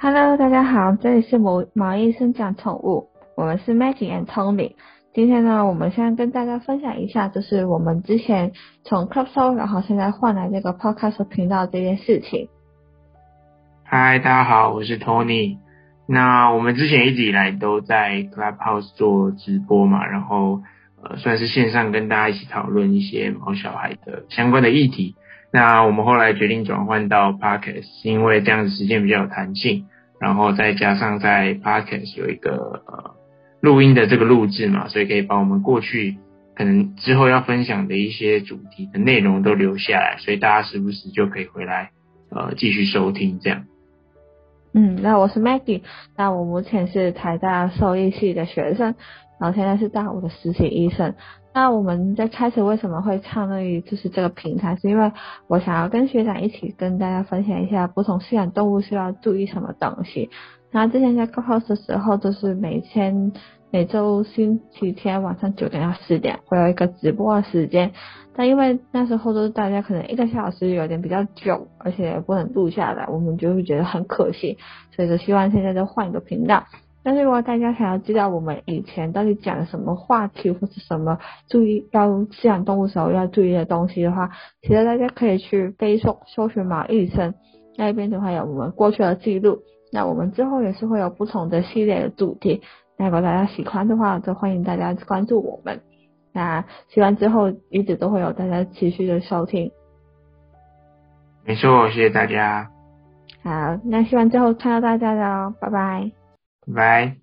Hello，大家好，这里是毛毛医生讲宠物，我们是 Maggie and Tony。今天呢，我们先跟大家分享一下，就是我们之前从 Club Show，然后现在换来这个 Podcast 频道这件事情。嗨，大家好，我是 Tony。那我们之前一直以来都在 Clubhouse 做直播嘛，然后呃算是线上跟大家一起讨论一些毛小孩的相关的议题。那我们后来决定转换到 Podcast，因为这样子时间比较有弹性，然后再加上在 Podcast 有一个呃录音的这个录制嘛，所以可以把我们过去可能之后要分享的一些主题的内容都留下来，所以大家时不时就可以回来呃继续收听这样。嗯，那我是 Maggie，那我目前是台大兽医系的学生，然后现在是大五的实习医生。那我们在开始为什么会创立就是这个平台，是因为我想要跟学长一起跟大家分享一下不同饲养动物需要注意什么东西。那之前在 Clubhouse 的时候，就是每天每周星期天晚上九点到十点会有一个直播的时间，但因为那时候都是大家可能一个小时有点比较久，而且不能录下来，我们就会觉得很可惜，所以就希望现在就换一个频道。但是如果大家想要知道我们以前到底讲什么话题或是什么注意要饲养动物时候要注意的东西的话，其实大家可以去 Facebook 搜寻毛医生那边的话有我们过去的记录。那我们之后也是会有不同的系列的主题，那如果大家喜欢的话，就欢迎大家关注我们。那希望之后一直都会有大家持续的收听。没错，谢谢大家。好，那希望之后看到大家的哦，拜拜。拜。